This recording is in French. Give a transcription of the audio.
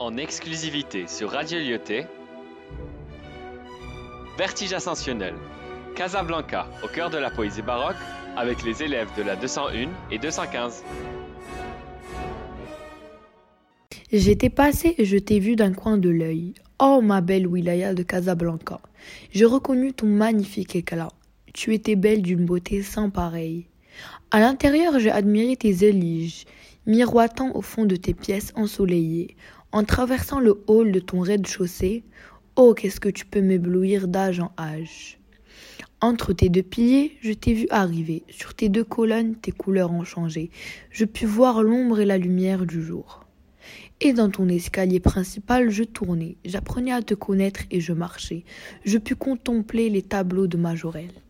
En exclusivité sur Radio Lyoté, Vertige ascensionnel, Casablanca, au cœur de la poésie baroque, avec les élèves de la 201 et 215. J'étais passé et je t'ai vu d'un coin de l'œil. Oh ma belle wilaya de Casablanca, j'ai reconnu ton magnifique éclat. Tu étais belle d'une beauté sans pareille. À l'intérieur, j'ai admiré tes éliges, miroitant au fond de tes pièces ensoleillées. En traversant le hall de ton rez-de-chaussée, oh, qu'est-ce que tu peux m'éblouir d'âge en âge. Entre tes deux piliers, je t'ai vu arriver. Sur tes deux colonnes, tes couleurs ont changé. Je pus voir l'ombre et la lumière du jour. Et dans ton escalier principal, je tournais. J'apprenais à te connaître et je marchais. Je pus contempler les tableaux de Majorelle.